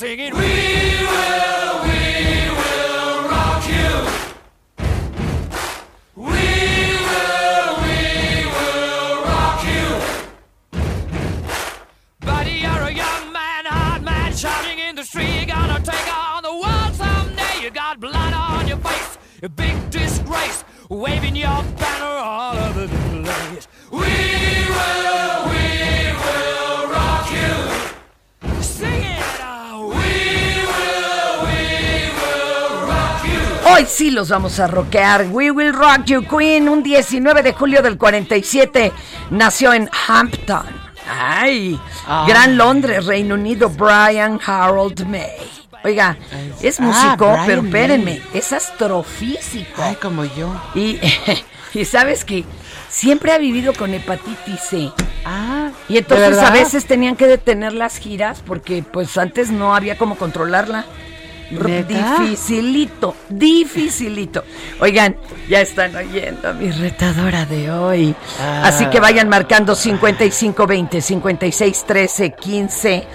Singing, We will, we will rock you. We will, we will rock you. Buddy, you're a young man, hard man, shouting in the street. You're gonna take on the world someday. You got blood on your face, a big disgrace, waving your banner all over the place. We will, we Hoy sí los vamos a rockear. We Will Rock You Queen, un 19 de julio del 47, nació en Hampton. Ay, Gran Londres, Reino Unido, Brian Harold May. Oiga, es Ah, músico, pero espérenme, es astrofísico. Ay, como yo. Y, y sabes que siempre ha vivido con hepatitis C. Ah, Y entonces a veces tenían que detener las giras porque pues antes no había cómo controlarla. Dificilito, dificilito. Oigan, ya están oyendo a mi retadora de hoy. Ah. Así que vayan marcando 5520, 5613, 15.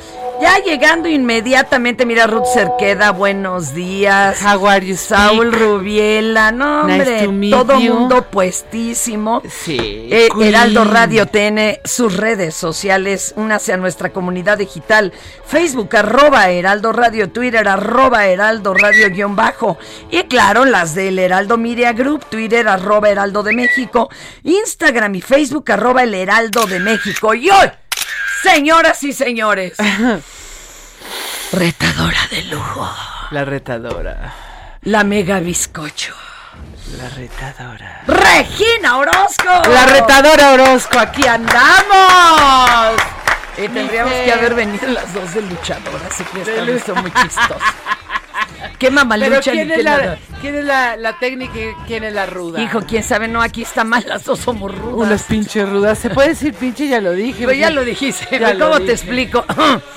Ya llegando inmediatamente, mira Ruth Cerqueda, buenos días. How are you, Saúl speak? Rubiela, no hombre, todo you. mundo puestísimo. Sí. Eh. Heraldo Radio tiene sus redes sociales, únase a nuestra comunidad digital, Facebook, arroba Heraldo Radio, Twitter, arroba Heraldo Radio guion bajo, y claro, las del Heraldo Media Group, Twitter, arroba Heraldo de México, Instagram y Facebook, arroba el Heraldo de México. Y hoy, señoras y señores, retadora de lujo, La retadora. la mega bizcocho, La retadora. Regina Orozco. La retadora Orozco, aquí andamos. Y tendríamos que haber venido las dos de luchadoras, y que lu- vez son muy chistosas. Qué mamalucha Pero ¿quién qué es, la, nada. ¿quién es la, la técnica y quién es la ruda? Hijo, quién sabe, no, aquí está mal, las dos somos rudas. Unas pinches rudas. ¿Se puede decir pinche? Ya lo dije. Pero ya lo dijiste, Ya lo ¿cómo te dije. explico?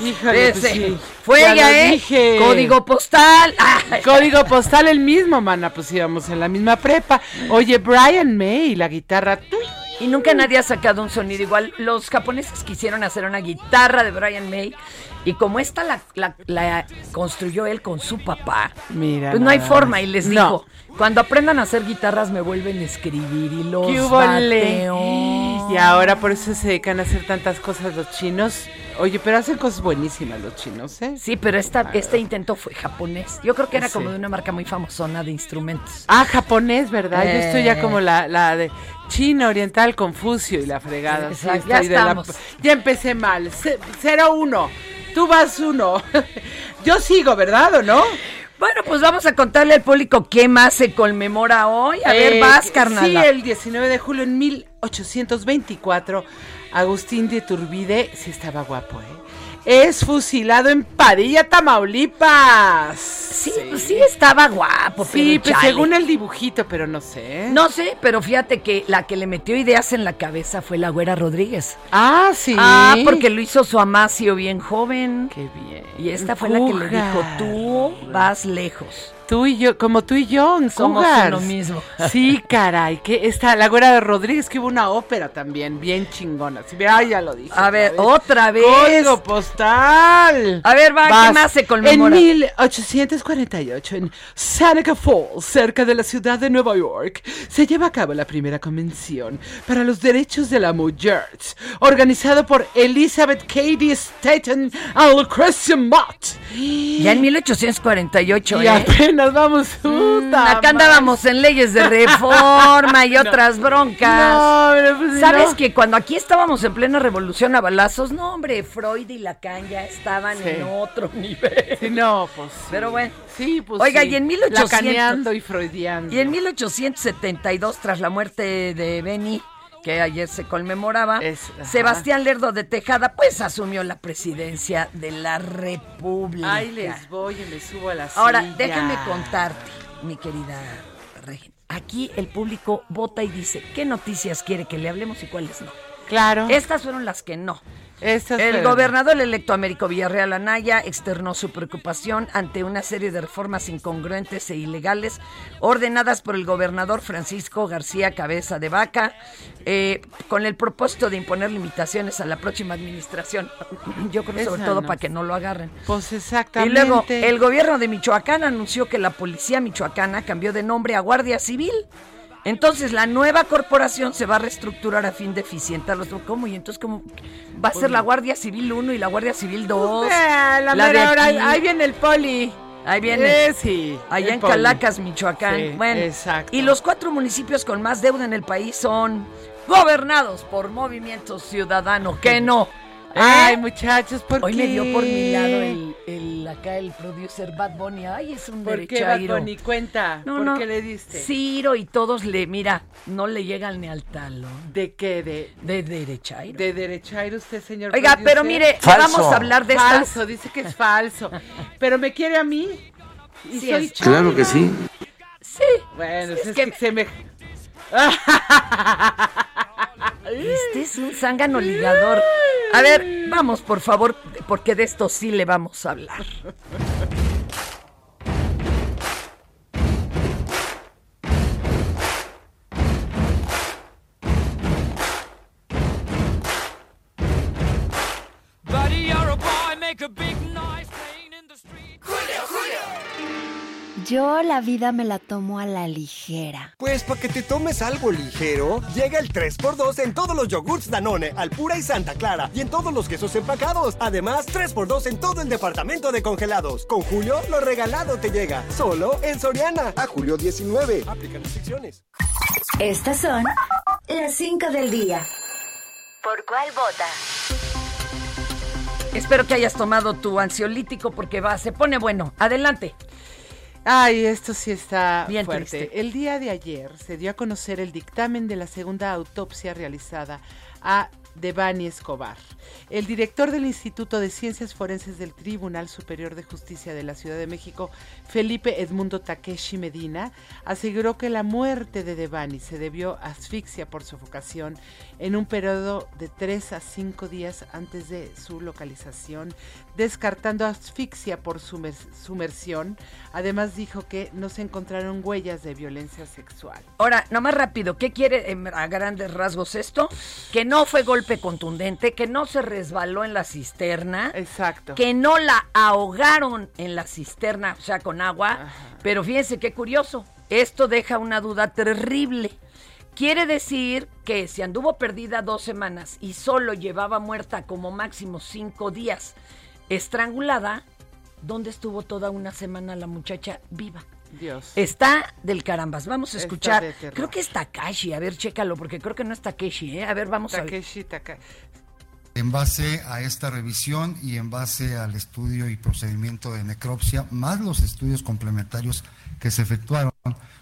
Híjole, pues Ese, sí. Fue Ya ella, lo ¿eh? dije. Código postal. Ay. Código postal el mismo, mana, pues íbamos en la misma prepa. Oye, Brian May, la guitarra. Y nunca nadie ha sacado un sonido igual. Los japoneses quisieron hacer una guitarra de Brian May. Y como esta la, la- la construyó él con su papá, Mira. pues no hay forma. Y les No. dijo, cuando aprendan a hacer guitarras me vuelven a escribir y los ¿Qué bateo. Y ahora por eso se dedican a hacer tantas cosas los chinos. Oye, pero hacen cosas buenísimas los chinos, ¿eh? Sí, pero esta, este intento fue japonés. Yo creo que era Sí. como de una marca muy famosona de instrumentos. Ah, japonés, ¿verdad? Yo estoy ya Eh. como la, la de China, Oriental, Confucio y la fregada. Sí, ya la- estamos. ya empecé mal. 0-1. Tú vas uno. Yo sigo, ¿verdad o no? Bueno, pues vamos a contarle al público qué más se conmemora hoy. A ver, Eh, vas, carnal. Sí, el 19 de julio en 1824, Agustín de Turbide, sí estaba guapo, ¿eh? Es fusilado en Padilla, Tamaulipas. Sí, pues sí estaba guapo, Sí, pero pues según el dibujito, pero no sé. No sé, pero fíjate que la que le metió ideas en la cabeza fue la güera Rodríguez. Ah, sí. Ah, porque lo hizo su amacio bien joven. Qué bien. Y esta fue la que le dijo, tú vas lejos. Tú y yo, como tú y yo, en Somos uno mismo. Sí, caray, que esta, la güera de Rodríguez, que hubo una ópera también, bien chingona. Sí, ah, ya lo dije. A ver, otra vez. Código postal. A ver, va, ¿qué más se conmemora? En 1848, en Seneca Falls, cerca de la ciudad de Nueva York, se lleva a cabo la primera convención para los derechos de la mujer, organizado por Elizabeth Cady Staten y Lucrecia Mott. Ya en 1848, Y ¿eh? Apenas vamos. puta Acá andábamos en leyes de reforma y otras broncas. No, pero pues, ¿Sabes no. que cuando aquí estábamos en plena revolución a balazos, no, hombre, Freud y Lacan ya estaban Sí. en otro nivel? Sí, no, pues. Pero bueno. Sí, pues. Oiga, y en 1800 Lacaneando y freudiando. Y en 1872, tras la muerte de Beni, que ayer se conmemoraba, Es-. Sebastián Lerdo de Tejada, pues asumió la presidencia de la República. Ay, les voy y me subo a la Ahora, silla. déjame contarte, mi querida Regina. Aquí el público vota y dice qué noticias quiere que le hablemos y cuáles no. Claro. Estas fueron las que no. El gobernador electo Américo Villarreal Anaya externó su preocupación ante una serie de reformas incongruentes e ilegales ordenadas por el gobernador Francisco García Cabeza de Vaca eh, con el propósito de imponer limitaciones a la próxima administración. Yo creo sobre todo no. para que no lo agarren. Pues Y exactamente. luego, el gobierno de Michoacán anunció que la policía michoacana cambió de nombre a Guardia Civil. Entonces, la nueva corporación se va a reestructurar a fin de eficientar los... ¿Cómo? Y entonces, ¿cómo va a ser la Guardia Civil 1 y la Guardia Civil 2? Eh, la La mera hora, ahí viene el poli. Ahí viene. Eh, sí. Allá en poli. Calacas, Michoacán. Sí, bueno, exacto. y los cuatro municipios con más deuda en el país son gobernados por Movimiento Ciudadano. Que no. ¿Eh? Ay, muchachos, ¿por Hoy qué? me dio por mi lado el, el- acá el producer Bad Bunny. Ay, es un ¿Por qué, Bad derechairo. Bunny? Cuenta. No, ¿Por no. qué le diste? Ciro y todos le, mira, no le llegan ni al talón. ¿De qué? ¿De, De derechairo. de derechairo usted, señor Oiga, producer? pero mire, Falso. vamos a hablar de estas. Falso, dice que es falso. Pero me quiere a mí. Y Sí, soy es- chona. Claro que sí. Sí. Bueno, Sí, es, es que, que- se me... Este es un zángano ligador. A ver, vamos, por favor, porque de esto sí le vamos a hablar. Yo la vida me la tomo a la ligera. Pues para que te tomes algo ligero, llega el 3x2 en todos los yogurts Danone, Alpura y Santa Clara, y en todos los quesos empacados. Además, 3x2 en todo el departamento de congelados. Con Julio, lo regalado te llega. Solo en Soriana. A julio 19. Aplican restricciones. Estas son las 5 del día. ¿Por cuál vota? Espero que hayas tomado tu ansiolítico porque va, se pone bueno. Adelante. Ay, esto sí está Bien fuerte. triste. El día de ayer se dio a conocer el dictamen de la segunda autopsia realizada a Devani Escobar. El director del Instituto de Ciencias Forenses del Tribunal Superior de Justicia de la Ciudad de México, Felipe Edmundo Takeshi Medina, aseguró que la muerte de Devani se debió a asfixia por sofocación en un periodo de 3 a 5 días antes de su localización, descartando asfixia por sumer- sumersión. Además dijo que no se encontraron huellas de violencia sexual. Ahora, nomás rápido, ¿qué quiere em, a grandes rasgos esto? Que no fue golpe contundente, que no se resbaló en la cisterna, Exacto. que no la ahogaron en la cisterna, o sea, con agua. Pero fíjense qué curioso, esto deja una duda terrible. Quiere decir que si anduvo perdida dos semanas y solo llevaba muerta como máximo cinco días, estrangulada, ¿dónde estuvo toda una semana la muchacha viva? Dios. Está del carambas. Vamos a escuchar. Creo que es Takashi. A ver, chécalo, porque creo que no es Takeshi, ¿eh? A ver, vamos a ver. Takeshi Taka- En base a esta revisión y en base al estudio y procedimiento de necropsia, más los estudios complementarios que se efectuaron,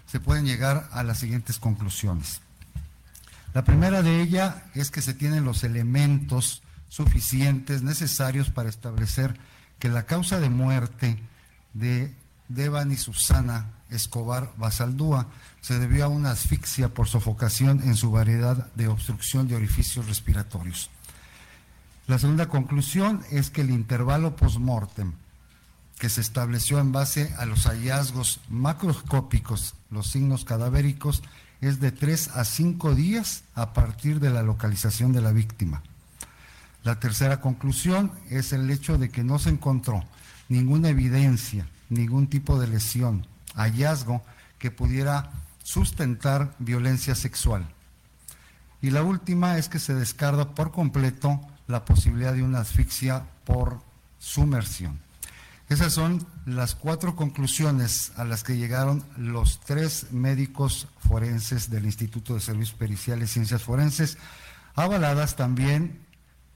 se pueden llegar a las siguientes conclusiones. La primera de ella es que se tienen los elementos suficientes necesarios para establecer que la causa de muerte de Devan y Susana Escobar Basaldúa se debió a una asfixia por sofocación en su variedad de obstrucción de orificios respiratorios. La segunda conclusión es que el intervalo postmortem que se estableció en base a los hallazgos macroscópicos, los signos cadavéricos, es de 3 a 5 días a partir de la localización de la víctima. La tercera conclusión es el hecho de que no se encontró ninguna evidencia, ningún tipo de lesión, hallazgo que pudiera sustentar violencia sexual. Y la última es que se descarta por completo la posibilidad de una asfixia por sumersión. Esas son las cuatro conclusiones a las que llegaron los tres médicos forenses del Instituto de Servicios Periciales y Ciencias Forenses, avaladas también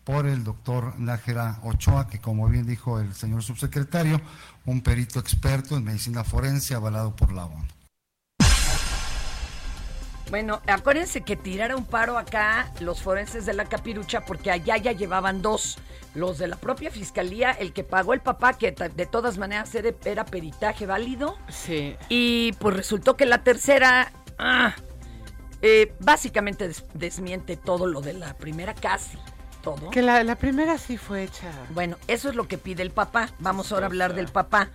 por el doctor Nájera Ochoa, que como bien dijo el señor subsecretario, un perito experto en medicina forense avalado por la ONU. Bueno, acuérdense que tirara un paro acá los forenses de la capirucha porque allá ya llevaban dos. Los de la propia fiscalía, el que pagó el papá, que de todas maneras era, era peritaje válido. Sí. Y pues resultó que la tercera, ah, eh, básicamente des- desmiente todo lo de la primera, casi todo. Que la, la primera sí fue hecha. Bueno, eso es lo que pide el papá. Vamos ahora a hablar del papá.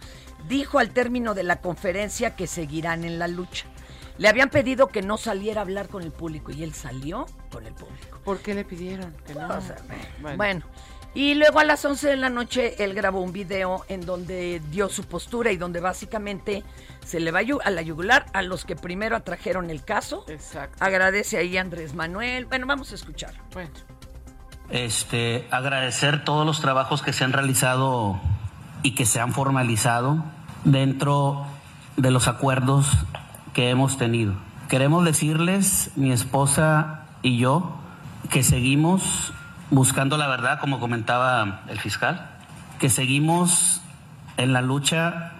Dijo al término de la conferencia que seguirán en la lucha. Le habían pedido que no saliera a hablar con el público y él salió con el público. ¿Por qué le pidieron? Que no. O sea, bueno. Y luego a las 11 de la noche él grabó un video en donde dio su postura y donde básicamente se le va a la yugular a los que primero atrajeron el caso. Exacto. Agradece ahí a Andrés Manuel. Bueno, vamos a escuchar. Bueno. este, agradecer todos los trabajos que se han realizado y que se han formalizado dentro de los acuerdos que hemos tenido. Queremos decirles, mi esposa y yo, que seguimos buscando la verdad, como comentaba el fiscal, que seguimos en la lucha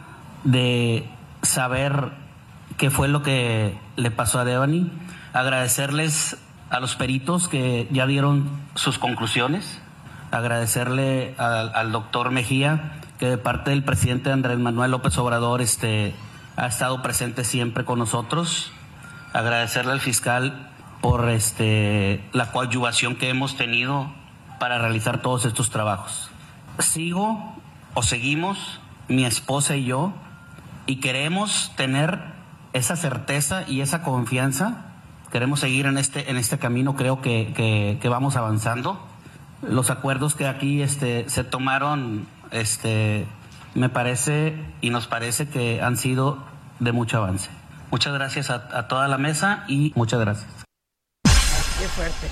de saber qué fue lo que le pasó a Devani, agradecerles a los peritos que ya dieron sus conclusiones, agradecerle al, al doctor Mejía que de parte del presidente Andrés Manuel López Obrador este, ha estado presente siempre con nosotros, agradecerle al fiscal por este, la coadyuvación que hemos tenido para realizar todos estos trabajos. Sigo o seguimos, mi esposa y yo, y queremos tener esa certeza y esa confianza. Queremos seguir en este, en este camino, creo que, que- que vamos avanzando. Los acuerdos que aquí este, se tomaron, este, me parece y nos parece que han sido de mucho avance. Muchas gracias a, a toda la mesa y muchas gracias. Qué fuerte.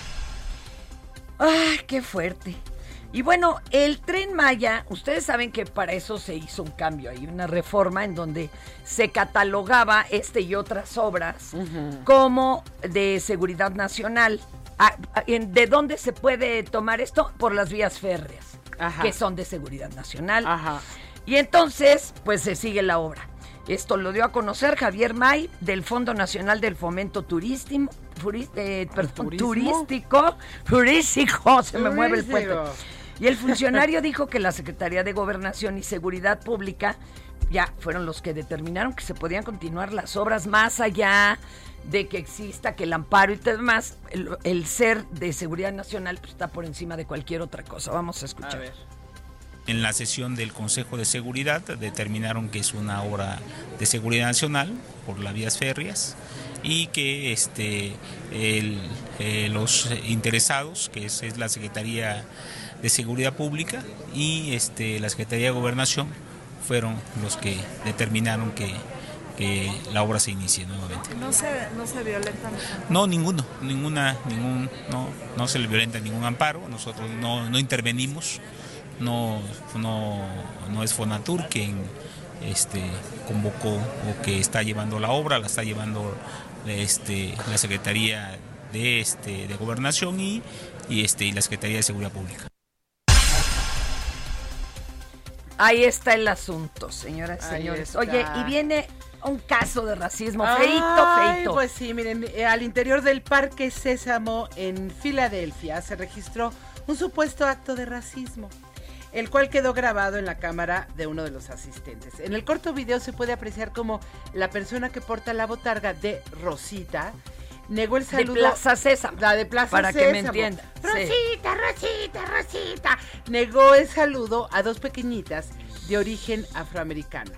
¡Ay, qué fuerte! Y bueno, el tren Maya, ustedes saben que para eso se hizo un cambio, hay una reforma en donde se catalogaba este y otras obras como de seguridad nacional. Ah, ah, en- ¿De dónde se puede tomar esto? Por las vías férreas, Ajá. que son de seguridad nacional. Y entonces, pues se sigue la obra. Esto lo dio a conocer Javier May del Fondo Nacional del Fomento Turístico, perdón, turístico, turístico, se me mueve el puente. Turístico. Y el funcionario dijo que la Secretaría de Gobernación y Seguridad Pública ya fueron los que determinaron que se podían continuar las obras más allá de que exista que el amparo y demás, el, el ser de seguridad nacional pues, está por encima de cualquier otra cosa. Vamos a escuchar. En la sesión del Consejo de Seguridad determinaron que es una obra de seguridad nacional por las vías férreas y que este, el, eh, los interesados, que es, es la Secretaría de Seguridad Pública y este, la Secretaría de Gobernación, fueron los que determinaron que, que la obra se inicie nuevamente. No se, no se violentan. No, ninguno, ninguna, ningún, no, no se le violenta ningún amparo, nosotros no, no intervenimos, no, no, no es Fonatur quien este, convocó o que está llevando la obra, la está llevando este, la Secretaría de, este, de Gobernación y, y, este, y la Secretaría de Seguridad Pública. Ahí está el asunto, señoras y señores. Oye, y viene un caso de racismo, feito, feito. Pues sí, miren, eh, al interior del Parque Sésamo en Filadelfia se registró un supuesto acto de racismo, el cual quedó grabado en la cámara de uno de los asistentes. En el corto video se puede apreciar como la persona que porta la botarga de Rosita negó el De saludo. Plaza Sésamo, La de Plaza para que me entienda, sí. Rosita, Rosita, Rosita. Negó el saludo a dos pequeñitas de origen afroamericano.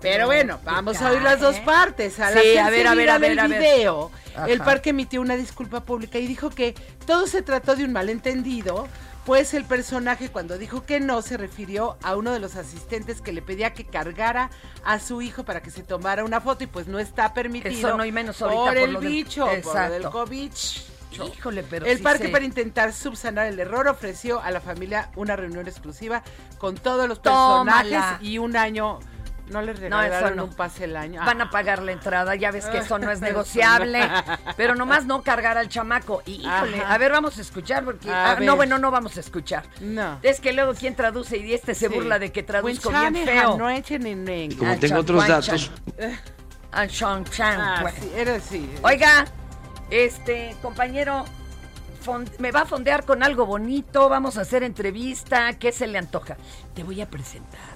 Pero bueno, vamos a oír las dos partes. Al Sí, hacerse a ver, a ver, a ver, a ver. video, el parque emitió una disculpa pública y dijo que todo se trató de un malentendido, pues el personaje cuando dijo que no se refirió a uno de los asistentes que le pedía que cargara a su hijo para que se tomara una foto y pues no está permitido. Eso no y menos ahorita por, por el lo del- bicho, por lo del. COVID. Híjole, pero el sí parque se- para intentar subsanar el error ofreció a la familia una reunión exclusiva con todos los Tómala. personajes y un año no les No, regalaron eso no. un pase el año. Van a pagar la entrada, ya ves que eso no es negociable. pero nomás no cargar al chamaco. Híjole, Ajá. a ver, vamos a escuchar porque. A ah, no, bueno, no vamos a escuchar. No. Es que luego quien traduce y este se Sí. burla de que traduzco bien feo. No echen en inglés. Como Ah, tengo otros datos, Ah, Sean Chan, Ah, pues. sí, era así. Oiga, este compañero, me va a fondear con algo bonito, vamos a hacer entrevista, ¿qué se le antoja? Te voy a presentar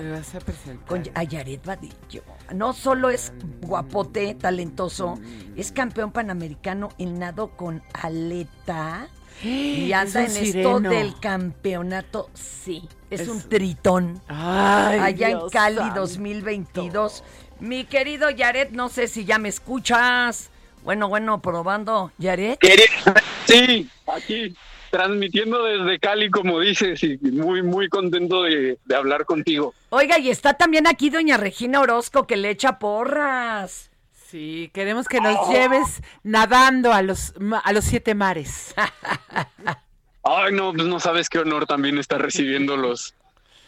Me vas a presentar. con a Yaret Vadillo. No solo es guapote, talentoso, es campeón panamericano en nado con aleta. Y anda Es en un esto sireno. del campeonato, sí, es, Es- un tritón. Ay, allá en Cali santo. 2022. Mi querido Yaret, no sé si ya me escuchas. Bueno, bueno, probando. Yaret. Sí, aquí transmitiendo desde Cali, como dices, y muy, muy contento de, de hablar contigo. Oiga, y está también aquí doña Regina Orozco que le echa porras. Sí, queremos que nos lleves nadando a los, a los siete mares. Ay, no, pues no sabes qué honor también estar recibiendo los,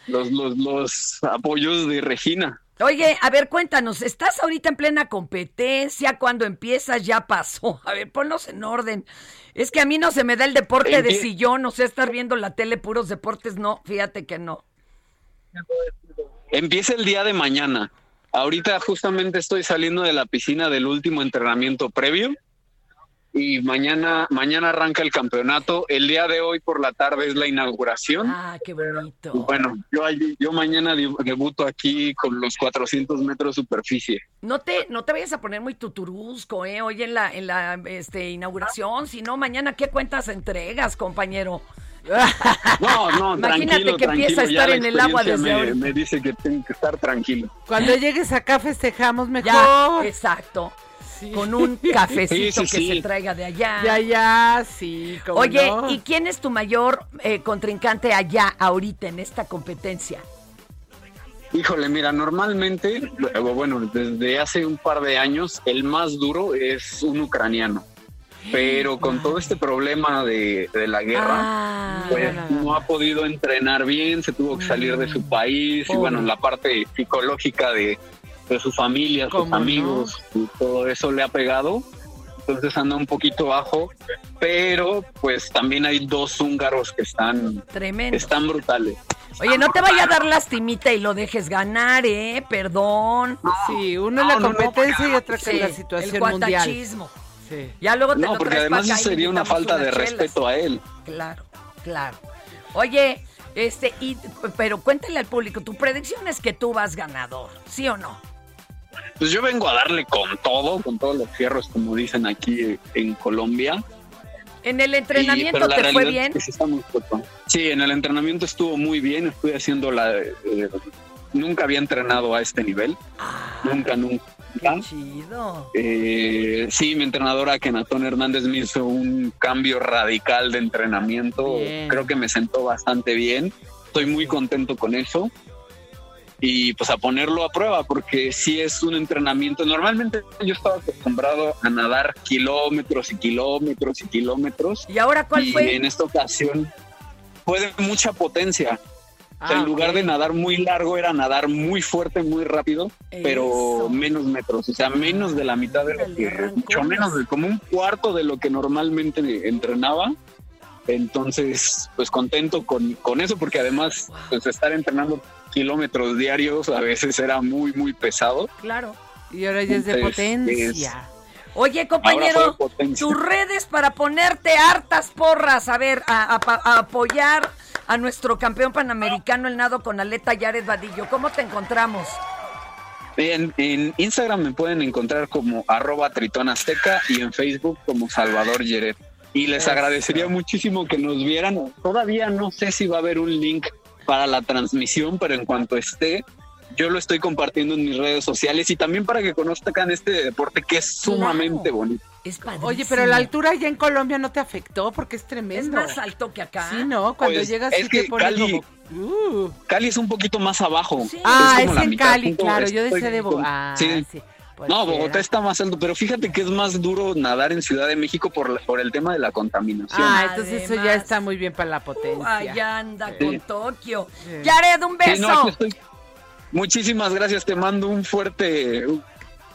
los, los, los apoyos de Regina. Oye, a ver, cuéntanos, ¿estás ahorita en plena competencia? Cuando empiezas ya pasó. A ver, ponlos en orden. Es que a mí no se me da el deporte de sillón, o sea, estar viendo la tele, puros deportes, no, fíjate que no. Empieza el día de mañana. Ahorita justamente estoy saliendo de la piscina del último entrenamiento previo y mañana mañana arranca el campeonato. El día de hoy por la tarde es la inauguración. Ah, qué bonito. Bueno, yo, yo mañana de- debuto aquí con los 400 metros superficie. No te, no te vayas a poner muy tuturusco, ¿eh? Hoy en la, en la este, inauguración, si no, mañana, ¿qué cuentas entregas, compañero? No, no, Imagínate tranquilo, que empieza a estar en el agua desde me, ahorita. me dice que tengo que estar tranquilo. Cuando llegues acá festejamos mejor. Ya, exacto. Sí. Con un cafecito Sí, sí, que sí. se traiga de allá. Ya, ya, sí. Oye, no. ¿y quién es tu mayor eh, contrincante allá, ahorita, en esta competencia? Híjole, mira, normalmente, bueno, desde hace un par de años, el más duro es un ucraniano. Pero con todo este problema de, de la guerra, Ah, pues no ha podido entrenar bien, se tuvo que salir de su país y bueno, la parte psicológica de, de su familia, sus ¿Cómo no? amigos, y todo eso le ha pegado. Entonces anda un poquito bajo, pero pues también hay dos húngaros que están, tremendo. están brutales. Oye, no te vaya a dar lastimita y lo dejes ganar, ¿eh? Perdón. Sí, uno es la No, no, no, competencia y otra que Sí, es la el situación mundial. cuatachismo. Sí. Ya luego te No, lo porque además y sería una falta de chelas. respeto a él. Claro, claro. Oye, este, y, pero cuéntale al público, tu predicción es que tú vas ganador, ¿sí o no? Pues yo vengo a darle con todo, con todos los fierros, como dicen aquí en Colombia. En el entrenamiento te fue bien. es que sí muy en el entrenamiento estuvo muy bien. Estoy haciendo la. eh, nunca había entrenado a este nivel. Nunca, nunca. Ah, Qué chido. Eh, sí, mi entrenadora Kenatón Hernández me hizo un cambio radical de entrenamiento. Bien. Creo que me sentó bastante bien. Estoy muy contento con eso. Y pues a ponerlo a prueba porque sí es un entrenamiento. Normalmente yo estaba acostumbrado a nadar kilómetros y kilómetros y kilómetros. ¿Y ahora cuál y fue? en esta ocasión fue de mucha potencia. O sea, Ah, en lugar ok. de nadar muy largo, era nadar muy fuerte, muy rápido, pero menos metros, o sea, menos de la mitad de lo que, mucho menos de como un cuarto de lo que normalmente entrenaba. Entonces, pues contento con, con eso, porque además, pues estar entrenando kilómetros diarios a veces era muy, muy pesado. Claro. Y ahora ya es de Entonces, potencia. Oye, compañero, tus redes para ponerte hartas porras, a ver, a, a- a apoyar a nuestro campeón panamericano el nado con aleta Yared Vadillo. ¿Cómo te encontramos? En, en Instagram me pueden encontrar como arroba Tritón Azteca y en Facebook como Salvador Yeret. Y les Eso. agradecería muchísimo que nos vieran. Todavía no sé si va a haber un link para la transmisión, pero en cuanto esté, yo lo estoy compartiendo en mis redes sociales y también para que conozcan este deporte que es sumamente bonito. Es Oye, pero la altura allá en Colombia no te afectó porque es Es tremendo. más alto que acá. Sí, ¿no? Cuando Pues, llegas es sí que te pones Cali- como... Uh. Cali es un poquito más abajo. Ah, es en mitad, Cali, claro. Yo decía de con- Bogotá. sí. sí. No, Bogotá era. está más alto, pero fíjate que es más duro nadar en Ciudad de México por, la- por el tema de la contaminación. Ah, entonces eso ya está muy bien para la potencia. Allá anda Sí. con Tokio. Yared, un Sí, beso. no, aquí estoy. Muchísimas gracias, te mando un fuerte, un-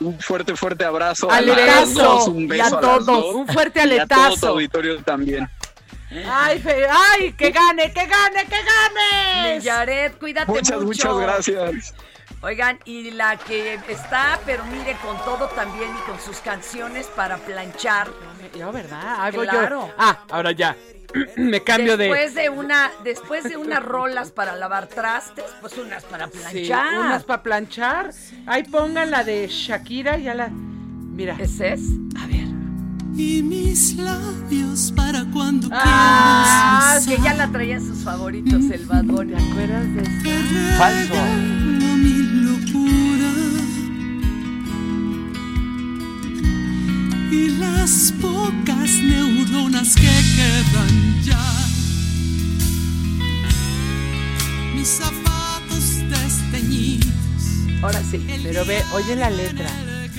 un fuerte, fuerte abrazo. a Aletazo. dos, un Y beso a las todos. dos. Un fuerte Y a todo aletazo. tu auditorio también. Ay, fe- ay, que gane, que gane, que gane. Mi Yared, cuídate Muchas, mucho. muchas gracias. Oigan, y la que está, pero mire, con todo también y con sus canciones para planchar. Yo, ¿verdad? Hago yo. Claro. Ah, ahora ya. Me cambio después de. de... una, después de unas rolas para lavar trastes, pues unas para Sí, planchar. unas para planchar. Ahí pongan la de Shakira, ya la. Mira. ¿Ese es? A ver. Y mis labios para cuando Ah, quieras que ya la traía en sus favoritos el Bad Bunny. ¿Te acuerdas de eso? Falso. Y las pocas neuronas que quedan ya mis zapatos desteñidos Ahora sí. Pero ve, oye la letra.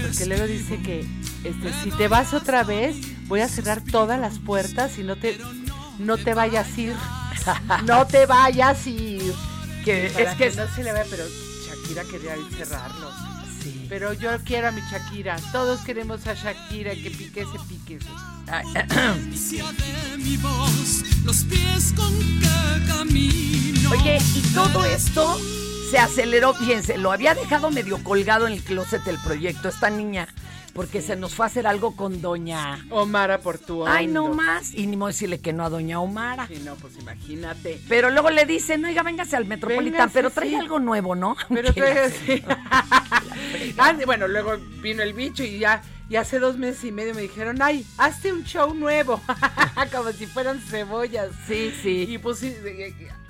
Porque luego dice que este, si te vas otra vez, voy a cerrar todas las puertas y no te, no te vayas a ir. No te vayas a ir. Que es que no se le vea, pero Shakira quería cerrarlo. Pero yo quiero a mi Shakira. Todos queremos a Shakira que pique ese pique. Oye, y todo esto se aceleró, fíjense, lo había dejado medio colgado en el closet el proyecto, esta niña, porque se nos fue a hacer algo con doña Omara por tu Ay, no más. Y ni modo decirle que no a doña Omara. Sí, no, pues imagínate. Pero luego le dicen, oiga, véngase al Metropolitan, pero trae sí. algo nuevo, ¿no? Pero trae así. Ah, bueno, luego vino el bicho y ya, y hace dos meses y medio me dijeron, ay, hazte un show nuevo. Como si fueran cebollas. Sí, sí. Y pues sí,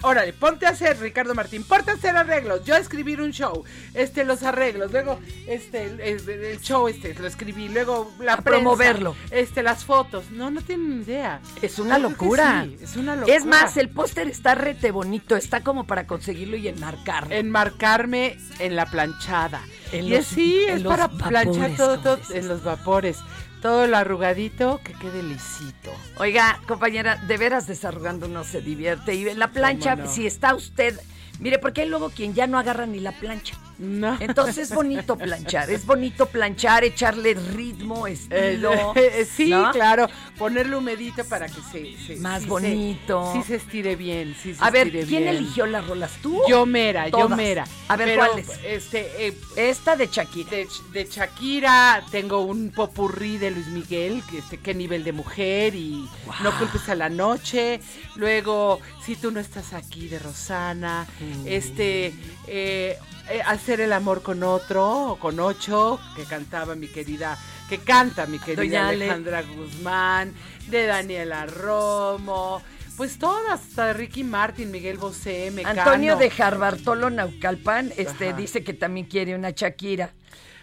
órale, ponte a hacer, Ricardo Martín, ponte a hacer arreglos. Yo a escribir un show, este, los arreglos, luego, este, el, el- show, este, lo escribí, luego la A prensa, promoverlo. Este, las fotos. No, no tienen idea. Es una creo locura. sí, es una locura. Es más, el póster está rete bonito, está como para conseguirlo y enmarcarlo. enmarcarme en la planchada. En y los- así en es los para vapores, planchar todo en los vapores. Todo lo arrugadito que quede lisito. Oiga, compañera, de veras desarrugando uno se divierte. Y en la plancha, ¿Cómo no? si está usted. Mire, porque hay luego quien ya no agarra ni la plancha. No. Entonces es bonito planchar, es bonito planchar, echarle ritmo, estilo. Eh, sí, ¿no? claro. Ponerle humedito para que se, se- Más sí se- bonito. sí se estire bien. Sí se A ver, ¿quién bien. eligió las rolas? ¿Tú? Yo mera, yo mera. A ver, ¿cuáles? Este, eh, Esta de Shakira. de, de Shakira, tengo un popurrí de Luis Miguel, que este, qué nivel de mujer y no culpes a la noche. Luego, si tú no estás aquí de Rosana, Mm. este, eh, eh, hacer el amor con otro o con ocho, que cantaba mi querida, que canta mi querida. Alejandra Guzmán, de Daniela Romo. Pues todas, hasta Ricky Martin, Miguel Bosé, Mecano. Antonio de Jarbartolo Naucalpan este, Ajá. dice que también quiere una Shakira.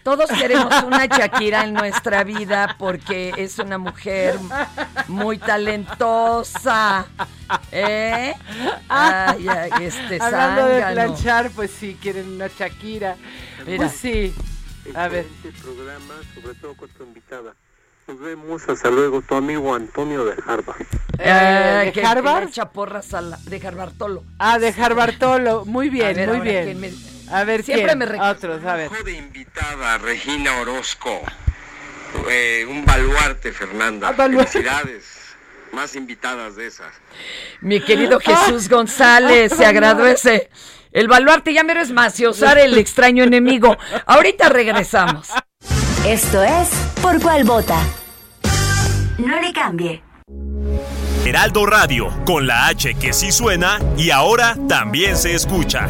Todos queremos una Shakira en nuestra vida porque es una mujer muy talentosa. ¿Eh? Ay, ay, este Hablando de planchar, pues sí, quieren una Shakira. Mira. Pues sí. A ver. Excelente programa, sobre todo con tu invitada. Nos vemos, hasta luego, tu amigo Antonio de Harvard. Eh, ¿de que- que Harvard? le echa porras a la- de Harvartolo. Ah, de Harvartolo. Muy bien, ver, muy bien. ¿Quién me- A ver, Siempre ¿quién? me Otros, a ver. de invitada Regina Orozco. Eh, un baluarte, Fernanda. Ah, baluarte. Felicidades. Más invitadas de esas. Mi querido Jesús González, se agradece. El baluarte ya mero es maciosar el extraño enemigo. Ahorita regresamos. Esto es Por Cuál Vota. No le cambie. Heraldo Radio, con la H que sí suena y ahora también se escucha.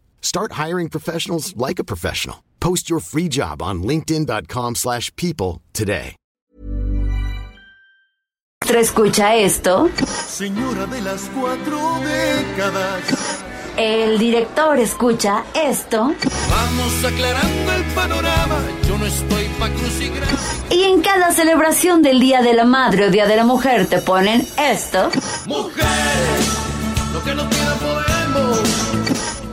Start hiring professionals like a professional. Post your free job on linkedin.com/people slash people today. escucha esto, Señora de las cuatro décadas. el director escucha esto, Vamos aclarando el panorama. Yo no estoy pa' y en cada celebración del Día de la Madre o Día de la Mujer te ponen esto. Mujeres, lo que no podemos.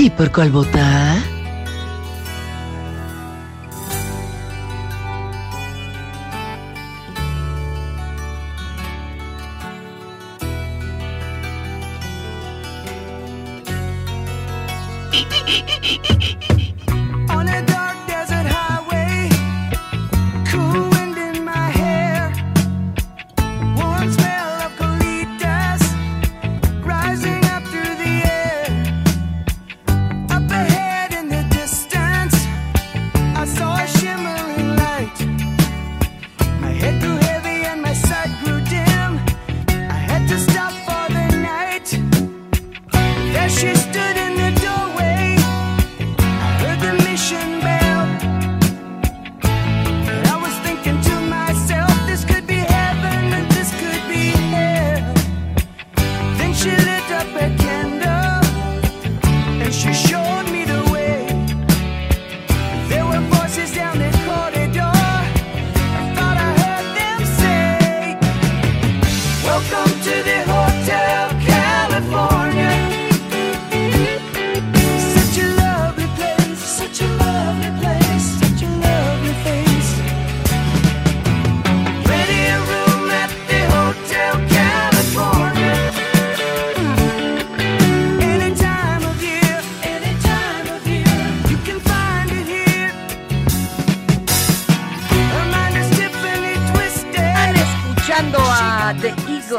Sí, por cuál vota.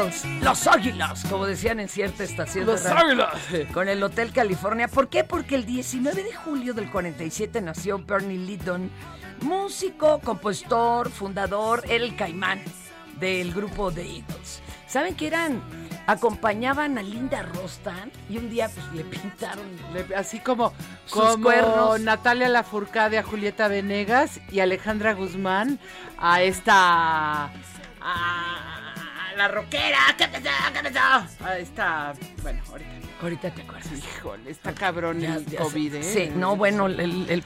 Eagles, los Águilas, como decían en cierta estación. de Los Águilas. Con el Hotel California. ¿Por qué? Porque el 19 de julio del 47 nació Bernie Lyndon, músico, compositor, fundador, el caimán del grupo The Eagles. ¿Saben que eran? Acompañaban a Linda Rostan y un día pues le pintaron Le- así como, Sus como cuernos. Natalia Lafourcade a Julieta Venegas y Alejandra Guzmán a esta a la rockera ¿qué pasó? ¿Qué pasó? a esta bueno ahorita Ahorita te acuerdas. híjole está cabrón Ya- el ya COVID. ¿eh? Sí, no, bueno, el,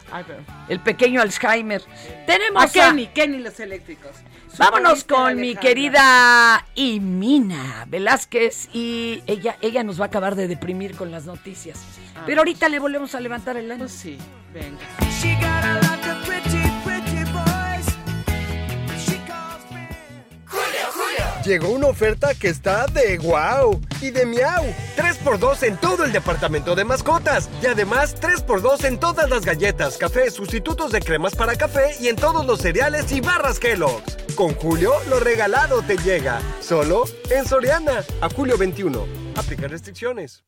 el- pequeño Alzheimer. Tenemos a Kenny Kenny los eléctricos Vámonos Su con mi querida Imina Velázquez y ella, ella nos va a acabar de deprimir con las noticias. Ah. Pero ahorita le volvemos a levantar el ánimo. Pues sí, venga. Llegó una oferta que está de wow y de miau. 3x2 en todo el departamento de mascotas. Y además 3x2 en todas las galletas, cafés, sustitutos de cremas para café y en todos los cereales y barras Kellogg's. Con Julio, lo regalado te llega. Solo en Soriana. A julio 21. Aplica restricciones.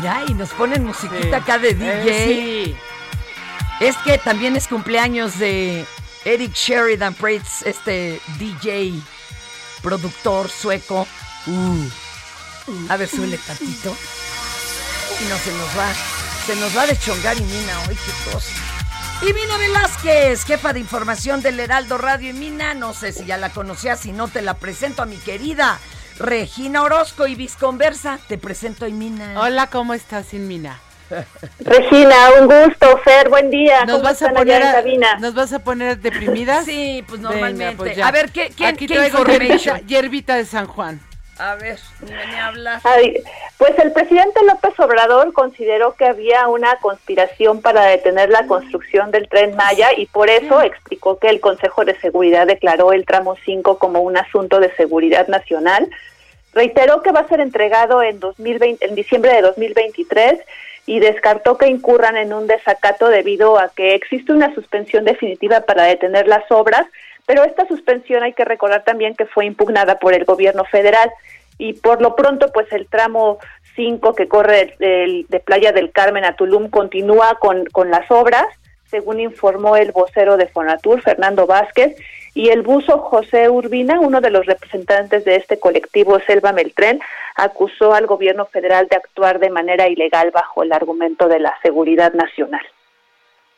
Mira, y nos ponen musiquita Sí. acá de DJ. Eh, sí. Es que también es cumpleaños de Eric Sheridan Prates, este DJ, productor sueco. Uh. A ver, suele tantito. Y no se nos va. Se nos va a deschongar y Mina hoy, qué cosa. Y Mina Velázquez, jefa de información del Heraldo Radio y Mina, no sé si ya la conocías, si no te la presento a mi querida Regina Orozco y Visconversa. Te presento a Mina. Hola, ¿cómo estás, Inmina? Regina, un gusto. Fer, buen día. ¿Nos ¿Cómo vas, a allá poner en a, cabina? ¿Nos vas a poner deprimidas? Sí, pues Venga, normalmente. pues ya. a ver, ¿qué, quién, Aquí qué traigo hierbita, hierbita de San Juan. A ver, me habla. Ay, pues el presidente López Obrador consideró que había una conspiración para detener la construcción del tren Maya y por eso explicó que el Consejo de Seguridad declaró el tramo 5 como un asunto de seguridad nacional. Reiteró que va a ser entregado en 2020, en diciembre de 2023 y descartó que incurran en un desacato debido a que existe una suspensión definitiva para detener las obras, pero esta suspensión hay que recordar también que fue impugnada por el gobierno federal y por lo pronto pues el tramo 5 que corre del- de Playa del Carmen a Tulum continúa con, con las obras, según informó el vocero de Fonatur, Fernando Vázquez, y el buzo José Urbina, uno de los representantes de este colectivo Selva Meltren, acusó al gobierno federal de actuar de manera ilegal bajo el argumento de la seguridad nacional.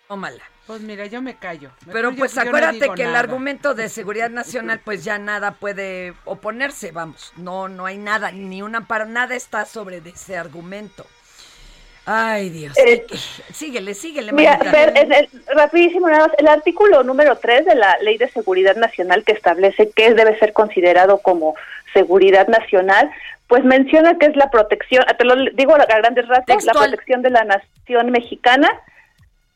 Tómala. Pues mira, yo me callo. Pero pues no acuérdate que el argumento de seguridad nacional pues ya nada puede oponerse, vamos, no no hay nada, ni una para nada está sobre de ese argumento. Ay, Dios. Eh, síguele, síguele, Mira. Fer, es el- rapidísimo, nada más, el artículo número 3 de la Ley de Seguridad Nacional que establece qué debe ser considerado como seguridad nacional, pues menciona que es la protección, te lo digo a grandes rasgos, la protección de la nación mexicana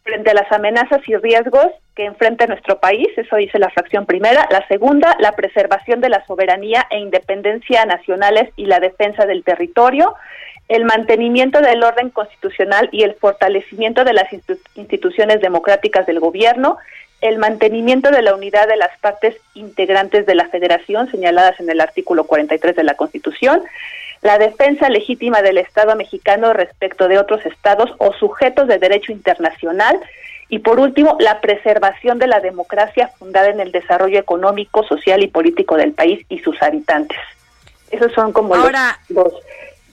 frente a las amenazas y riesgos que enfrenta nuestro país, eso dice la fracción primera. La segunda, la preservación de la soberanía e independencia nacionales y la defensa del territorio, el mantenimiento del orden constitucional y el fortalecimiento de las institu- instituciones democráticas del gobierno, el mantenimiento de la unidad de las partes integrantes de la federación señaladas en el artículo 43 de la Constitución, la defensa legítima del Estado mexicano respecto de otros estados o sujetos de derecho internacional y por último la preservación de la democracia fundada en el desarrollo económico, social y político del país y sus habitantes. Esos son como los,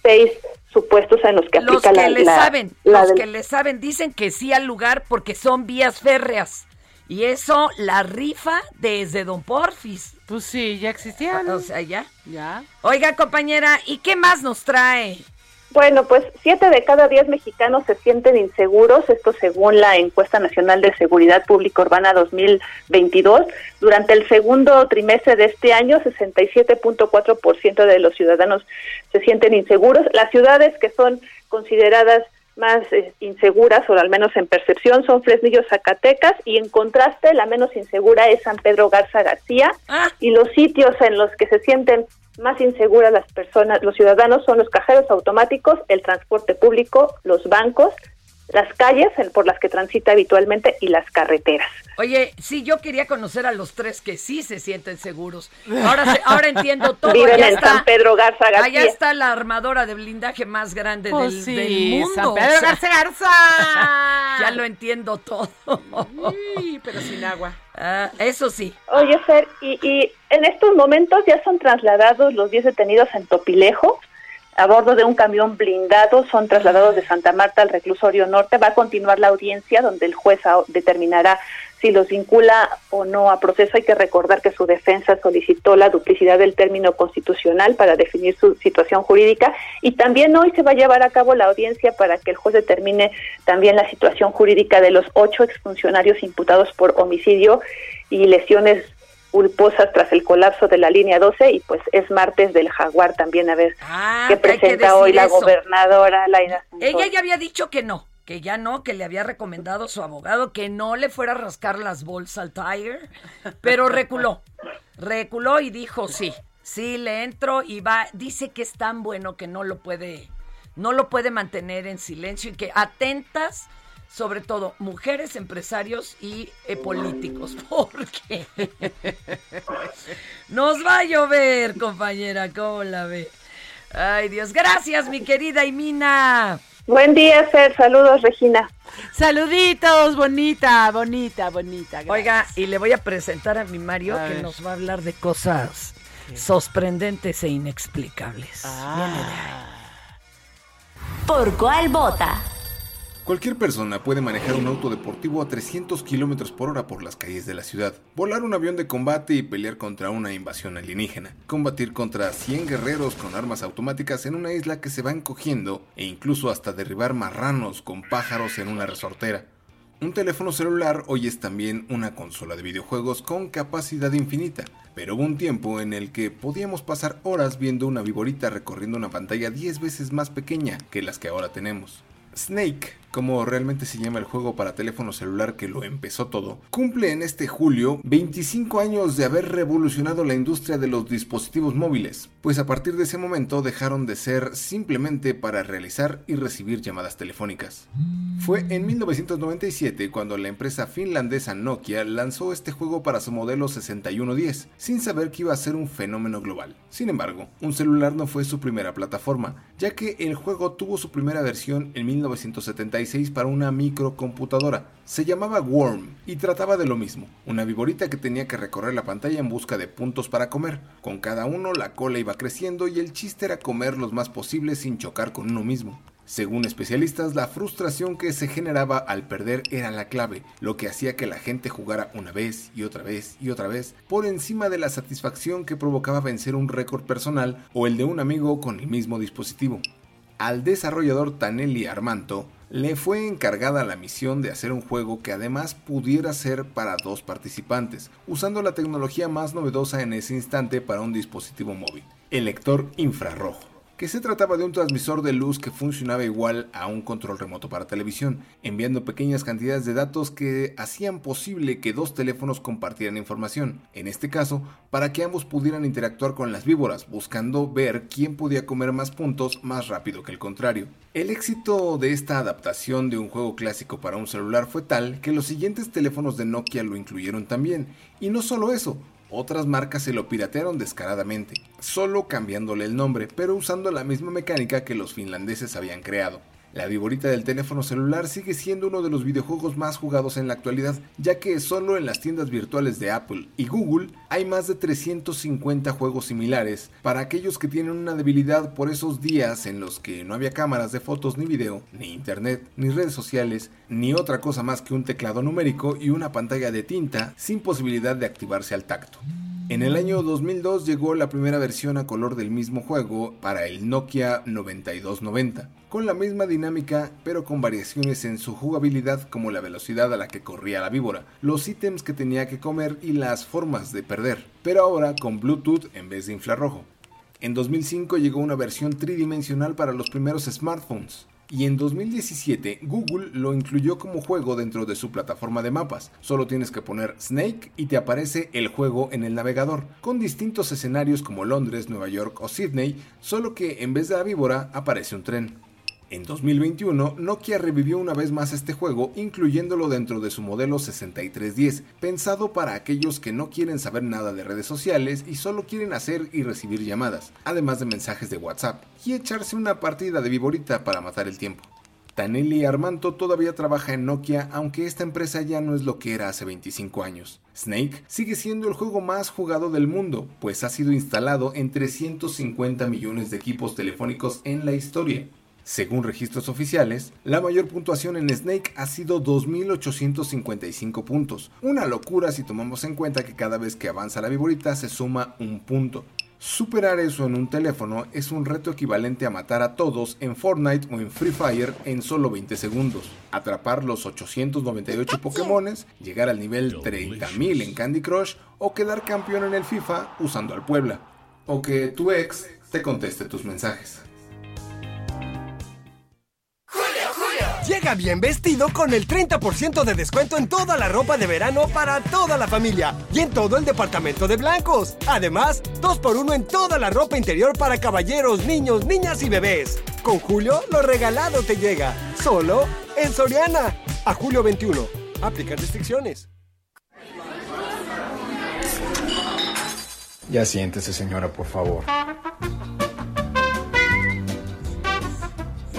seis supuestos en los que los aplica que la, le la- saben, la los del- que le saben dicen que sí al lugar porque son vías férreas. Y eso la rifa desde Don Porfis. Pues sí, ya existían. O sea, ya. Ya. Oiga, compañera, ¿y qué más nos trae? Bueno, pues siete de cada diez mexicanos se sienten inseguros, esto según la encuesta nacional de seguridad pública urbana 2022. Durante el segundo trimestre de este año, 67.4% de los ciudadanos se sienten inseguros. Las ciudades que son consideradas más eh, inseguras, o al menos en percepción, son Fresnillo, Zacatecas, y en contraste, la menos insegura es San Pedro Garza García. Y los sitios en los que se sienten más inseguras las personas, los ciudadanos, son los cajeros automáticos, el transporte público, los bancos las calles por las que transita habitualmente y las carreteras. Oye, sí, yo quería conocer a los tres que sí se sienten seguros. Ahora, se- ahora entiendo todo. Viven allá en está- San Pedro Garza García. Allá está la armadora de blindaje más grande Pues del, sí, del mundo. San Pedro Garza Garza. ya lo entiendo todo. Sí, pero sin agua. Ah, eso sí. Oye, Fer, y, y en estos momentos ya son trasladados los 10 detenidos en Topilejo a bordo de un camión blindado, son trasladados de Santa Marta al reclusorio norte. Va a continuar la audiencia donde el juez determinará si los vincula o no a proceso. Hay que recordar que su defensa solicitó la duplicidad del término constitucional para definir su situación jurídica y también hoy se va a llevar a cabo la audiencia para que el juez determine también la situación jurídica de los ocho exfuncionarios imputados por homicidio y lesiones culposas tras el colapso de la línea 12 y pues es martes del jaguar también a ver Ah, qué que presenta hoy la eso. gobernadora Laida Ella ya había dicho que no, que ya no, que le había recomendado a su abogado que no le fuera a rascar las bolsas al Tiger, pero reculó, reculó y dijo sí, sí le entro y va, dice que es tan bueno que no lo puede, no lo puede mantener en silencio y que atentas sobre todo mujeres, empresarios y eh, políticos, porque nos va a llover, compañera, ¿cómo la ve? Ay, Dios, gracias, mi querida Imina. Buen día, Fer. Saludos, Regina. Saluditos, bonita, bonita, bonita. gracias. Oiga, y le voy a presentar a mi Mario A que ver. nos va a hablar de cosas sorprendentes e inexplicables. Ah. Viene de ahí. ¿Por cuál vota? Cualquier persona puede manejar un auto deportivo a 300 kilómetros por hora por las calles de la ciudad, volar un avión de combate y pelear contra una invasión alienígena, combatir contra 100 guerreros con armas automáticas en una isla que se va encogiendo e incluso hasta derribar marranos con pájaros en una resortera. Un teléfono celular hoy es también una consola de videojuegos con capacidad infinita, pero hubo un tiempo en el que podíamos pasar horas viendo una viborita recorriendo una pantalla 10 veces más pequeña que las que ahora tenemos. Snake, como realmente se llama el juego para teléfono celular que lo empezó todo, cumple en este julio 25 años de haber revolucionado la industria de los dispositivos móviles, pues a partir de ese momento dejaron de ser simplemente para realizar y recibir llamadas telefónicas. Fue en 1997 cuando la empresa finlandesa Nokia lanzó este juego para su modelo 6110, sin saber que iba a ser un fenómeno global. Sin embargo, un celular no fue su primera plataforma, ya que el juego tuvo su primera versión en 1976 para una microcomputadora. Se llamaba Worm y trataba de lo mismo, una viborita que tenía que recorrer la pantalla en busca de puntos para comer. Con cada uno la cola iba creciendo y el chiste era comer los más posibles sin chocar con uno mismo. Según especialistas, la frustración que se generaba al perder era la clave, lo que hacía que la gente jugara una vez y otra vez y otra vez, por encima de la satisfacción que provocaba vencer un récord personal o el de un amigo con el mismo dispositivo. Al desarrollador Taneli Armanto le fue encargada la misión de hacer un juego que además pudiera ser para dos participantes, usando la tecnología más novedosa en ese instante para un dispositivo móvil, el lector infrarrojo que se trataba de un transmisor de luz que funcionaba igual a un control remoto para televisión, enviando pequeñas cantidades de datos que hacían posible que dos teléfonos compartieran información, en este caso, para que ambos pudieran interactuar con las víboras, buscando ver quién podía comer más puntos más rápido que el contrario. El éxito de esta adaptación de un juego clásico para un celular fue tal que los siguientes teléfonos de Nokia lo incluyeron también, y no solo eso, otras marcas se lo piratearon descaradamente, solo cambiándole el nombre, pero usando la misma mecánica que los finlandeses habían creado. La viborita del teléfono celular sigue siendo uno de los videojuegos más jugados en la actualidad, ya que solo en las tiendas virtuales de Apple y Google hay más de 350 juegos similares para aquellos que tienen una debilidad por esos días en los que no había cámaras de fotos ni video, ni internet, ni redes sociales, ni otra cosa más que un teclado numérico y una pantalla de tinta sin posibilidad de activarse al tacto. En el año 2002 llegó la primera versión a color del mismo juego para el Nokia 9290, con la misma dinámica pero con variaciones en su jugabilidad como la velocidad a la que corría la víbora, los ítems que tenía que comer y las formas de perder, pero ahora con Bluetooth en vez de infrarrojo. En 2005 llegó una versión tridimensional para los primeros smartphones. Y en 2017 Google lo incluyó como juego dentro de su plataforma de mapas. Solo tienes que poner Snake y te aparece el juego en el navegador, con distintos escenarios como Londres, Nueva York o Sydney, solo que en vez de la víbora aparece un tren. En 2021, Nokia revivió una vez más este juego, incluyéndolo dentro de su modelo 6310, pensado para aquellos que no quieren saber nada de redes sociales y solo quieren hacer y recibir llamadas, además de mensajes de WhatsApp, y echarse una partida de viborita para matar el tiempo. Taneli Armanto todavía trabaja en Nokia, aunque esta empresa ya no es lo que era hace 25 años. Snake sigue siendo el juego más jugado del mundo, pues ha sido instalado en 350 millones de equipos telefónicos en la historia. Según registros oficiales, la mayor puntuación en Snake ha sido 2.855 puntos, una locura si tomamos en cuenta que cada vez que avanza la viborita se suma un punto. Superar eso en un teléfono es un reto equivalente a matar a todos en Fortnite o en Free Fire en solo 20 segundos, atrapar los 898 Pokémones, llegar al nivel 30.000 en Candy Crush o quedar campeón en el FIFA usando al Puebla. O que tu ex te conteste tus mensajes. Bien vestido con el 30% de descuento en toda la ropa de verano para toda la familia y en todo el departamento de blancos. Además, 2x1 en toda la ropa interior para caballeros, niños, niñas y bebés. Con Julio, lo regalado te llega. Solo en Soriana. A julio 21. Aplica restricciones. Ya siéntese, señora, por favor.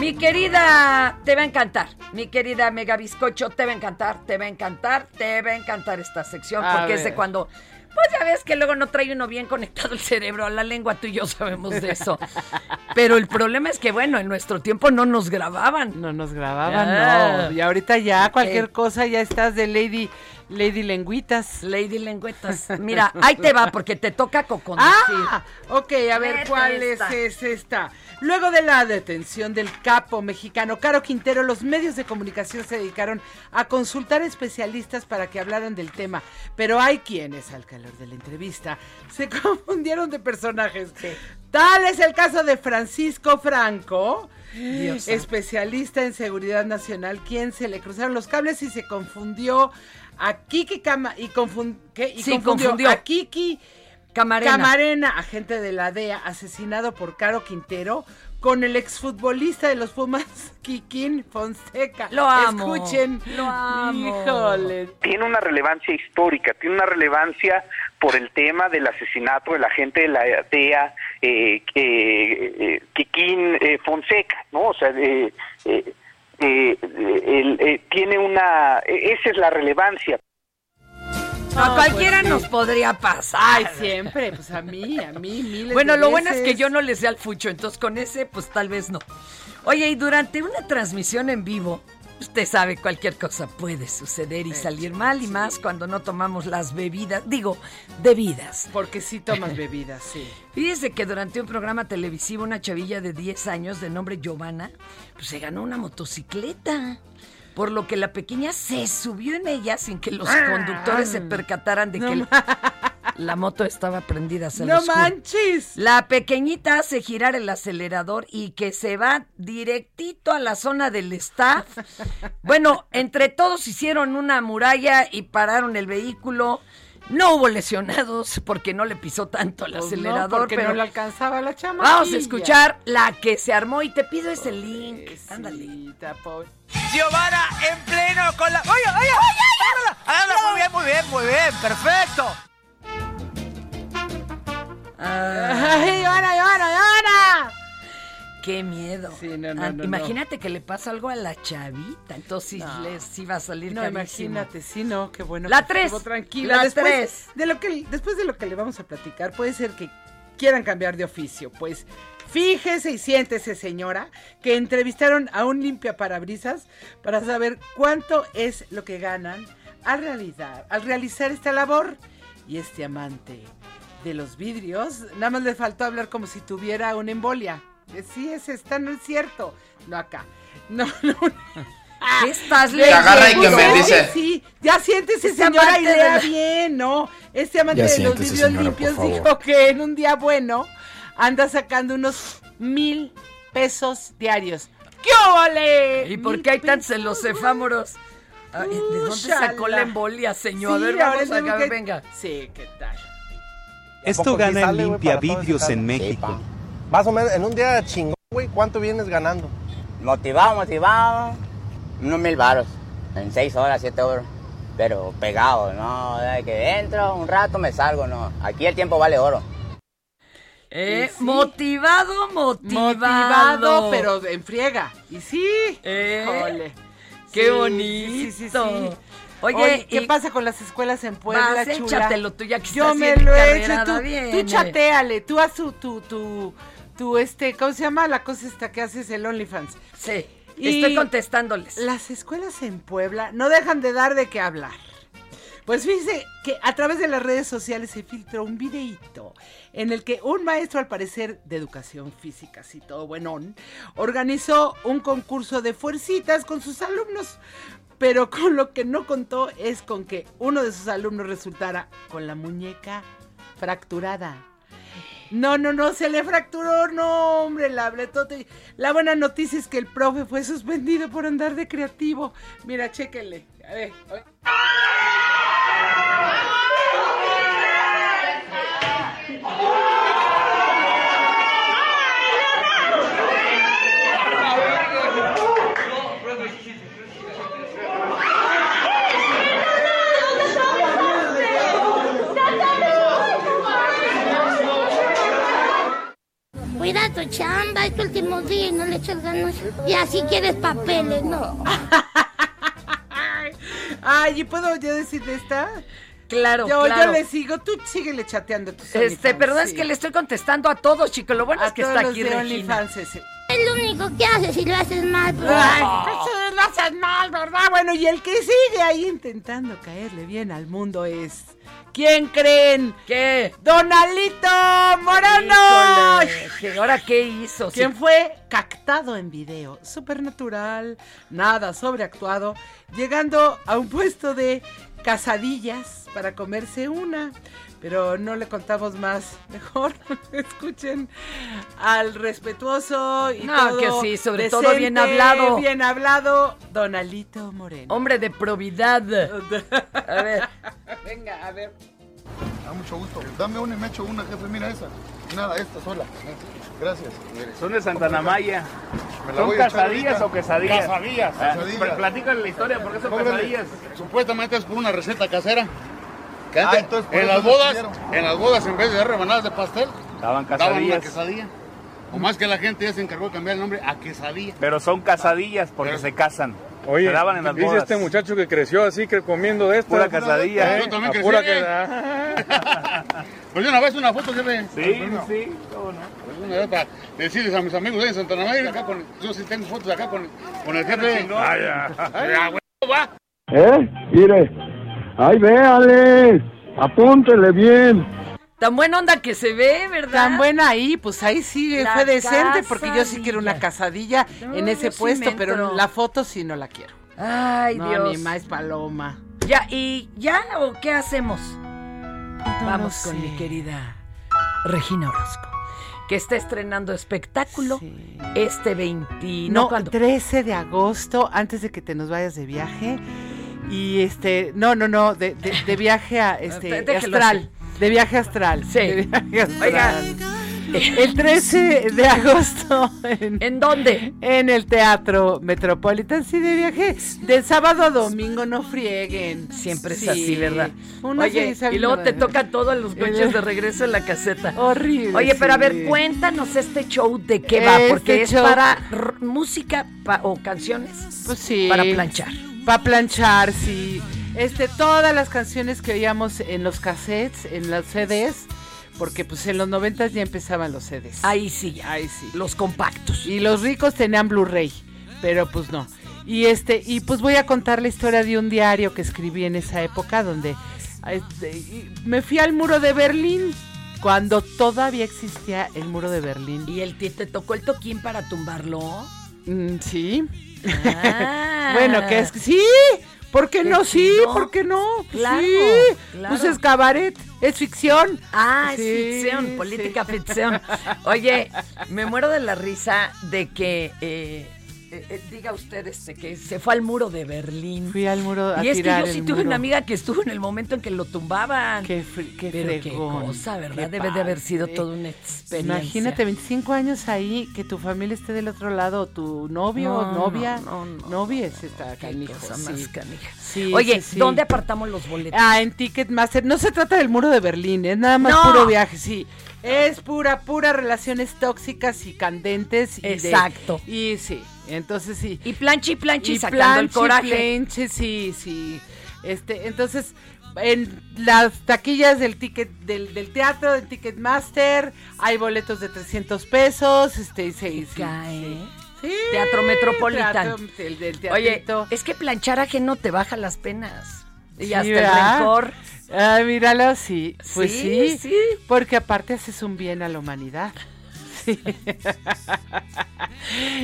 Mi querida, te va a encantar. Mi querida Mega Bizcocho, te va a encantar, te va a encantar, te va a encantar esta sección. A porque es de ver. cuando. Pues ya ves que luego no trae uno bien conectado el cerebro a la lengua, tú y yo sabemos de eso. Pero el problema es que, bueno, en nuestro tiempo no nos grababan. No nos grababan, Ah. no. Y ahorita ya cualquier Eh. cosa ya estás de Lady Lady Lengüitas. Lady Lengüetas. Mira, ahí te va porque te toca coconducir. Ah, ok, a ver Vete cuál esta. es, es esta. Luego de la detención del capo mexicano Caro Quintero, los medios de comunicación se dedicaron a consultar especialistas para que hablaran del tema. Pero hay quienes, al calor de la entrevista, se confundieron de personajes. Tal es el caso de Francisco Franco. Dios santo. especialista en seguridad nacional, quien se le cruzaron los cables y se confundió a Kiki Cama y, confun- ¿qué? y Sí, confundió confundió. a Kiki Camarena. Camarena, agente de la DEA, asesinado por Caro Quintero, con el exfutbolista de los Pumas, Kikín Fonseca. Lo amo, Escuchen. lo amo. Híjole. tiene una relevancia histórica, tiene una relevancia por el tema del asesinato del agente de la DEA, eh, eh, eh, Kikín eh, Fonseca, ¿no? O sea, eh, eh, eh, el- eh, tiene una, eh, esa es la relevancia. No, a cualquiera pues nos podría pasar. Ay, siempre, pues a mí, a mí, miles Bueno, de lo bueno es que yo no le sé al fucho, entonces con ese, pues tal vez no. Oye, y durante una transmisión en vivo, usted sabe, cualquier cosa puede suceder y salir mal, y más cuando no tomamos las bebidas, digo, bebidas. Porque sí tomas bebidas, sí. Fíjese que durante un programa televisivo, una chavilla de 10 años de nombre Giovanna, pues se ganó una motocicleta. Por lo que la pequeña se subió en ella sin que los conductores se percataran de Ah. No que la moto estaba prendida el ¡No manches! La pequeñita hace girar el acelerador y que se va directito a la zona del staff. Bueno, entre todos hicieron una muralla y pararon el vehículo. No hubo lesionados porque no le pisó tanto el Pues no, acelerador, porque pero no le alcanzaba la chama. vamos a escuchar la que se armó y te pido ese link. Ándale. Giovanna en pleno con la. ¡Oye, oye! ¡Oye! ¡Hágala! Muy bien, muy bien, muy bien, perfecto. ¡Ay, Ivana, Ivana, Ivana! Qué miedo. no, no, Ah, no, imagínate que le pasa algo a la chavita, entonces les iba a salir No, carísimo. imagínate, sí, no, qué bueno. La que tres, estuvo Tranquila. la después tres. De lo que, después de lo que le vamos a platicar, puede ser que quieran cambiar de oficio. Pues fíjese y siéntese, señora, que entrevistaron a un limpia parabrisas para saber cuánto es lo que ganan al realizar, al realizar esta labor. Y este amante de los vidrios, nada más le faltó hablar como si tuviera una embolia. Eh, Sí, es esta, no es cierto. No acá. No, no. ¿Qué estás leyendo? agarra y que me dice. Sí, ya siéntese, Este señora, y lea la- bien, ¿no? Este amante Ya de los vidrios señora, limpios dijo que en un día bueno anda sacando unos mil pesos diarios. ¡Qué óvole! ¿Y por qué hay tan pesos. celosefámoros? Ay, ¿De dónde sacó la embolia, señor? Sí, a ver, vamos tengo que- venga. Sí, ¿qué tal? Esto gana en limpia vidrios en México. Más o menos, en un día chingón, güey, ¿cuánto vienes ganando? Motivado, motivado, unos mil varos, en seis horas, siete horas, pero pegado, ¿no? De que entro un rato me salgo, ¿no? Aquí el tiempo vale oro. Eh, Motivado, motivado. Motivado, pero en friega. Y sí. Eh, Híjole. qué Sí, bonito. sí, sí, sí. Oye, Oye, ¿qué pasa con las escuelas en Puebla, Vas, chula? échatelo tú, ya que Yo estás me bien lo he hecho, tú, tú chateale, tú haz tu, tu, tu, tu, este, ¿cómo se llama la cosa esta que haces el OnlyFans? Sí, estoy contestándoles. Las escuelas en Puebla no dejan de dar de qué hablar. Pues fíjese que a través de las redes sociales se filtró un videíto en el que un maestro, al parecer de educación física, así todo buenón, organizó un concurso de fuercitas con sus alumnos. Pero con lo que no contó es con que uno de sus alumnos resultara con la muñeca fracturada. No, no, no, se le fracturó, no, hombre, la bletote. La buena noticia es que el profe fue suspendido por andar de creativo. Mira, chéquenle. A ver. a ver. Cuida tu chamba, es tu último día y no le echas ganas. Y así quieres papeles, ¿no? Ay, ¿y puedo yo decir de esta? Claro, yo, claro. Yo le sigo, tú síguele chateando a tus Este, OnlyFans, perdón, es que le estoy contestando a todos, chicos. Lo bueno A es que todos está los aquí de Regina. OnlyFans ese. Es lo único que haces si lo haces mal. Pues. Lo haces mal, ¿verdad? Bueno, y el que sigue ahí intentando caerle bien al mundo es... ¿Quién creen? ¿Qué? ¡Donalito Moreno! Híjole, ¿que ¿Ahora qué hizo? ¿Quién Sí. fue captado en video? Supernatural, nada sobreactuado, llegando a un puesto de casadillas para comerse una. Pero no le contamos más. Mejor escuchen al respetuoso y No, todo que sí, sobre todo bien hablado. Bien hablado, Donalito Moreno. Hombre de probidad. A ver. Venga, a ver. Da mucho gusto. Dame una y me echo una, jefe. Mira esa. Nada, esta sola. Gracias. Son de Santana Maya. Me la ¿Son casadillas o quesadillas? Quesadillas, Ah, Platícale la historia, ¿por qué son Cóbrele. quesadillas? Supuestamente es por una receta casera. Que Ah, antes, entonces por en eso las se bodas, en las bodas en vez de dar rebanadas de pastel, Daban daban una quesadillas. quesadilla. O más que la gente ya se encargó de cambiar el nombre a quesadilla. Pero son casadillas porque se casan. Oye, daban en las dice bodas. este muchacho que creció así, que comiendo de esto. Pura quesadilla. ¿Eh? Yo también crecí. pura. Pues una vez una foto, jefe. Sí, sí, cómo no. Pues una vez para decirles a mis amigos de Santana Maya, acá con, yo sí tengo fotos acá con, con el jefe. Ah, ya. Va. ¿Eh? Mire. Ay, véale. Apúntele bien. Tan buena onda que se ve, ¿verdad? Tan buena ahí, pues ahí sí La fue decente, porque yo sí quiero una casadilla. No, en ese sí puesto, pero la foto sí no la quiero. Ay, no, Dios. ni más paloma. Ya, ¿y ya o qué hacemos? Vamos con sé. mi querida Regina Orozco, que está estrenando espectáculo este 20... No, ¿cuándo? 13 de agosto, antes de que te nos vayas de viaje. Y este, no, no, no, de, de- de viaje a este astral. De viaje astral. Sí. De viaje astral. Oiga. El 13 de agosto. ¿En, ¿En dónde? En el Teatro Metropolitan, sí, de viaje. De sábado a domingo, no frieguen. Siempre es Sí. así, ¿verdad? Uno Oye, y luego te toca todos los coches de regreso en la caseta. Horrible. Oye, pero a ver, cuéntanos este show de qué va, Este porque es show- para música pa- o canciones Pues sí. para planchar. Para planchar, sí. Este, todas las canciones que oíamos en los cassettes, en los CDs, porque pues en los noventas ya empezaban los CDs. Ahí sí, Ahí sí. los compactos. Y los ricos tenían Blu-ray, pero pues no. Y este, y pues voy a contar la historia de un diario que escribí en esa época donde este, me fui al muro de Berlín cuando todavía existía el muro de Berlín. ¿Y el te tocó el toquín para tumbarlo? Mm, sí. Ah. bueno, que es sí, ¿por qué no? Sí, chido. ¿por qué no? Pues Claro, sí. claro. Pues es cabaret, es ficción. Ah, es ficción, sí. política ficción. Oye, me muero de la risa de que eh, eh, eh, diga usted este, que se fue al muro de Berlín. Fui al muro a Y es que yo sí tuve muro. una amiga que estuvo en el momento en que lo tumbaban. Qué, qué Pero qué cosa, ¿verdad? qué Debe de haber sido toda una experiencia. Imagínate 25 años ahí, que tu familia esté del otro lado, tu novio No, novia, no, no, novia es esta canijo, cosa sí. más canija. Sí, Oye, sí. ¿dónde apartamos los boletos? Ah, en Ticketmaster. No se trata del muro de Berlín, es nada más puro viaje, sí. Es pura, pura relaciones tóxicas y candentes. Y de- Exacto. y sí, entonces sí. Y planche y planche y Y sacando el coraje. planche, sí, sí. Este, entonces, en las taquillas del ticket del, del teatro, del Ticketmaster, hay boletos de 300 pesos, este, sí, sí, Cae. sí. Teatro Metropolitan. Teatro- el del Oye, es que planchar ajeno te baja las penas. Y Sí, hasta el rencor. Ah, míralo, sí. Pues Sí, sí, sí. Porque aparte haces un bien a la humanidad. Sí.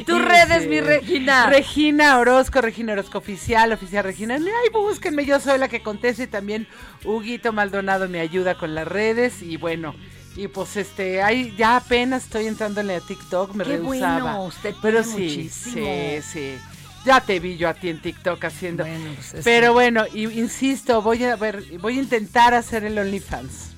Tus redes, mi Regina. Regina Orozco, Regina Orozco Oficial, Oficial Regina. Ay, búsquenme, yo soy la que contesta y también Huguito Maldonado me ayuda con las redes y bueno. Y pues este, ahí ya apenas estoy entrándole a TikTok, me Qué rehusaba. bueno, usted Pero sí, muchísimo. sí, sí. Ya te vi yo a ti en TikTok haciendo. Bueno, pues es Pero bueno, y, insisto, voy a ver, voy a intentar hacer el OnlyFans.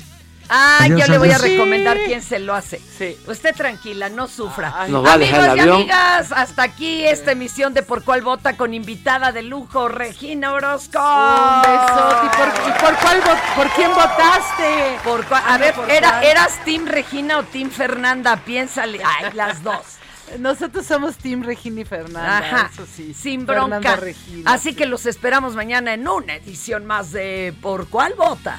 Ah, Adiós, yo le voy a recomendar Sí. quién se lo hace. Usted tranquila, no sufra. Nos va a dejar el Amigos y avión. amigas, hasta aquí esta emisión de Por Cuál Vota con invitada de lujo, Regina Orozco. Un besote. ¿Y por, y por cuál vo- por quién votaste? Por cua- a ver, ¿por era? ¿eras Team Regina o Team Fernanda? Piénsale. Ay, las dos. Nosotros somos Team Regina y Fernanda. Ajá, eso sí. sin Fernanda bronca. Regina. Así que los esperamos mañana en una edición más de Por Cuál Vota.